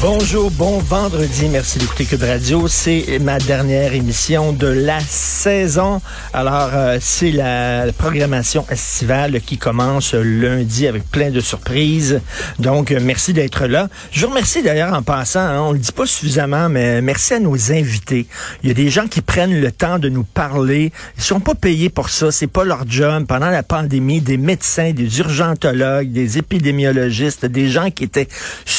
Bonjour, bon vendredi. Merci d'écouter Cube Radio. C'est ma dernière émission de la saison. Alors, euh, c'est la programmation estivale qui commence lundi avec plein de surprises. Donc, euh, merci d'être là. Je vous remercie d'ailleurs en passant, hein, on le dit pas suffisamment, mais merci à nos invités. Il y a des gens qui prennent le temps de nous parler. Ils sont pas payés pour ça. C'est pas leur job. Pendant la pandémie, des médecins, des urgentologues, des épidémiologistes, des gens qui étaient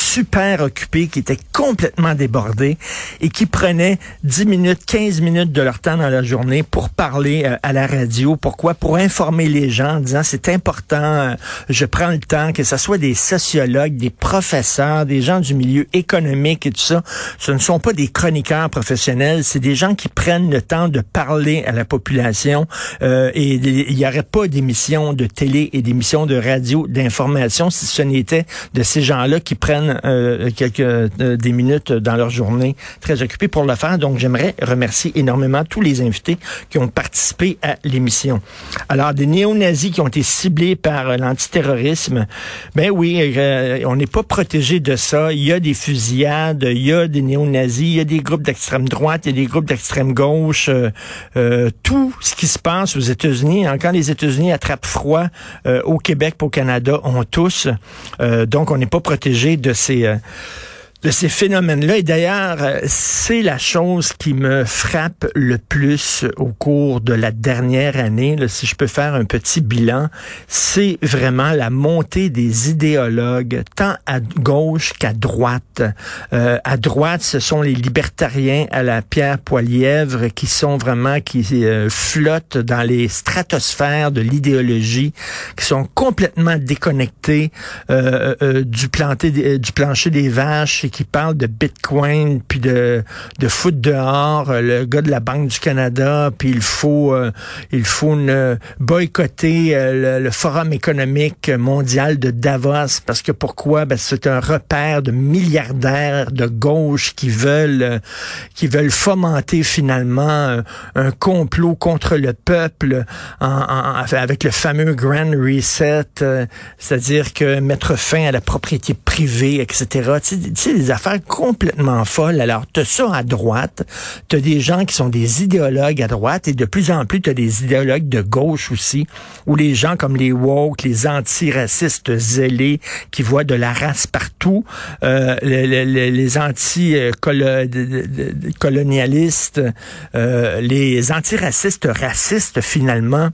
super occupés, qui étaient complètement débordés et qui prenaient 10 minutes, 15 minutes de leur temps dans la journée pour parler euh, à la radio. Pourquoi? Pour informer les gens en disant c'est important, euh, je prends le temps, que ce soit des sociologues, des professeurs, des gens du milieu économique et tout ça. Ce ne sont pas des chroniqueurs professionnels, c'est des gens qui prennent le temps de parler à la population euh, et il n'y aurait pas d'émissions de télé et d'émissions de radio d'information si ce n'était de ces gens-là qui prennent euh, quelques euh, des minutes dans leur journée très occupés pour le faire. Donc j'aimerais remercier énormément tous les invités qui ont participé à l'émission. Alors des néo-nazis qui ont été ciblés par euh, l'antiterrorisme, ben oui, euh, on n'est pas protégé de ça. Il y a des fusillades, il y a des néo-nazis, il y a des groupes d'extrême droite, il y a des groupes d'extrême gauche. Euh, tout ce qui se passe aux États-Unis, hein, quand les États-Unis attrapent froid au Québec, au Canada, on tous. donc on n'est pas protégé de ces c'est de ces phénomènes-là. Et d'ailleurs, euh, c'est la chose qui me frappe le plus au cours de la dernière année, si je peux faire un petit bilan, c'est vraiment la montée des idéologues, tant à gauche qu'à droite. Euh, à droite, ce sont les libertariens à la Pierre Poilièvre qui sont vraiment, qui euh, flottent dans les stratosphères de l'idéologie, qui sont complètement déconnectés du, du plancher des vaches qui parle de Bitcoin puis de de foot dehors, euh, le gars de la Banque du Canada, puis il faut euh, il faut boycotter euh, le, Forum économique mondial de Davos parce que pourquoi? Ben, c'est un repère de milliardaires de gauche qui veulent qui veulent fomenter finalement un complot contre le peuple en, avec le fameux Grand Reset, c'est-à-dire que mettre fin à la propriété privée, etc. des affaires complètement folles. Alors, tu as ça à droite, tu as des gens qui sont des idéologues à droite, et de plus en plus, tu as des idéologues de gauche aussi, ou les gens comme les woke, les antiracistes zélés, qui voient de la race partout, euh, les, les, les anti-colonialistes, euh, les antiracistes racistes, finalement,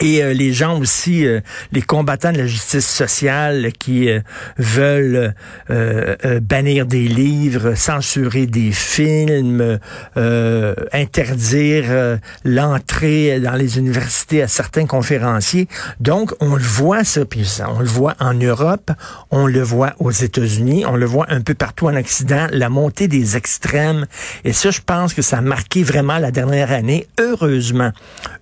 et euh, les gens aussi, euh, les combattants de la justice sociale qui euh, veulent bannir des livres, censurer des films, interdire l'entrée dans les universités à certains conférenciers. Donc, on le voit ça, puis on le voit en Europe, on le voit aux États-Unis, on le voit un peu partout en Occident, la montée des extrêmes. Et ça, je pense que ça a marqué vraiment la dernière année. Heureusement,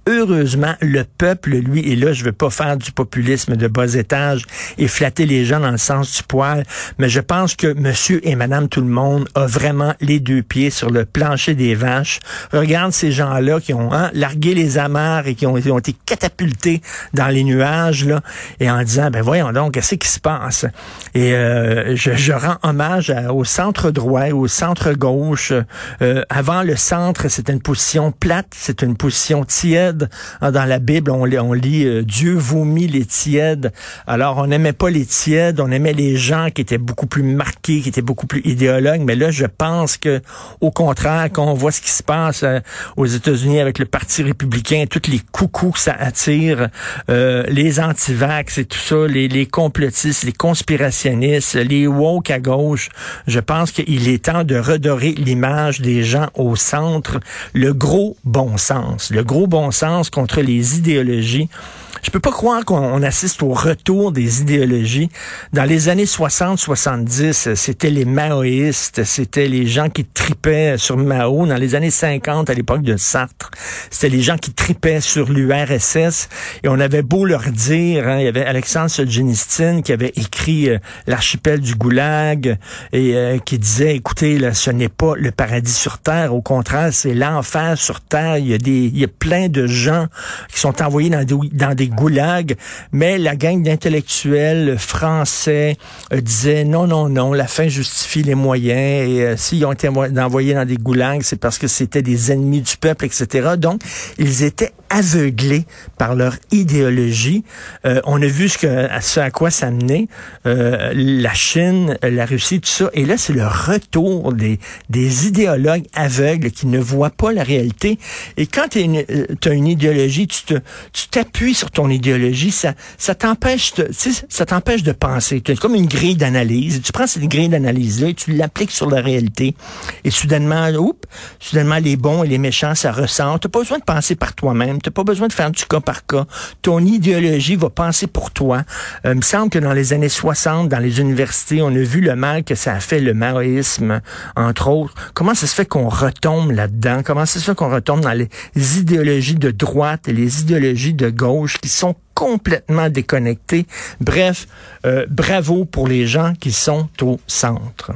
heureusement, le peuple lui, et là, je veux pas faire du populisme de bas étage et flatter les gens dans le sens du poil, mais je pense que monsieur et madame tout le monde a vraiment les deux pieds sur le plancher des vaches. Regarde ces gens-là qui ont hein, largué les amarres et qui ont, été catapultés dans les nuages, là, et en disant, ben voyons donc, qu'est-ce qui se passe? Et euh, je, je, rends hommage au centre droit, au centre gauche. Euh, avant le centre, c'était une position plate, c'est une position tiède. Dans la Bible, on on lit euh, Dieu vomit les tièdes. Alors, on n'aimait pas les tièdes, on aimait les gens qui étaient beaucoup plus marqués, qui étaient beaucoup plus idéologues. Mais là, je pense que, au contraire, quand on voit ce qui se passe euh, aux États-Unis avec le Parti républicain, tous les coucous que ça attire, euh, les antivax et tout ça, les, les complotistes, les conspirationnistes, les woke à gauche, je pense qu'il est temps de redorer l'image des gens au centre, le gros bon sens, le gros bon sens contre les idéologies. Je peux pas croire qu'on assiste au retour des idéologies. Dans les années 60-70, c'était les maoïstes, c'était les gens qui tripaient sur Mao. Dans les années 50, à l'époque de Sartre, c'était les gens qui tripaient sur l'URSS. Et on avait beau leur dire, hein, il y avait Alexandre Solzhenitsyn qui avait écrit euh, l'archipel du Goulag et euh, qui disait, écoutez, là, ce n'est pas le paradis sur Terre, au contraire, c'est l'enfer sur Terre. Il y a des, il y a plein de gens qui sont envoyés dans des, dans des goulags, mais la gang d'intellectuels français euh, disait non, non, non, la fin justifie les moyens, et euh, s'ils ont été envoyés dans des goulags, c'est parce que c'était des ennemis du peuple, etc. Donc, ils étaient aveuglés par leur idéologie. Euh, on a vu ce, que, ce à quoi ça menait, la Chine, la Russie, tout ça, et là, c'est le retour des, des idéologues aveugles qui ne voient pas la réalité. Et quand tu as une idéologie, tu t'appuies sur ton idéologie, ça, ça t'empêche, ça t'empêche de penser. Tu comme une grille d'analyse. Tu prends cette grille d'analyse-là et tu l'appliques sur la réalité. Et soudainement, oups, soudainement, les bons et les méchants, ça ressort. T'as pas besoin de penser par toi-même. T'as pas besoin de faire du cas par cas. Ton idéologie va penser pour toi. Euh, il me semble que dans les années 60, dans les universités, on a vu le mal que ça a fait le maoïsme, entre autres. Comment ça se fait qu'on retombe là-dedans? Comment ça se fait qu'on retombe dans les idéologies de droite et les idéologies de gauche qui sont complètement déconnectés. Bref, euh, bravo pour les gens qui sont au centre.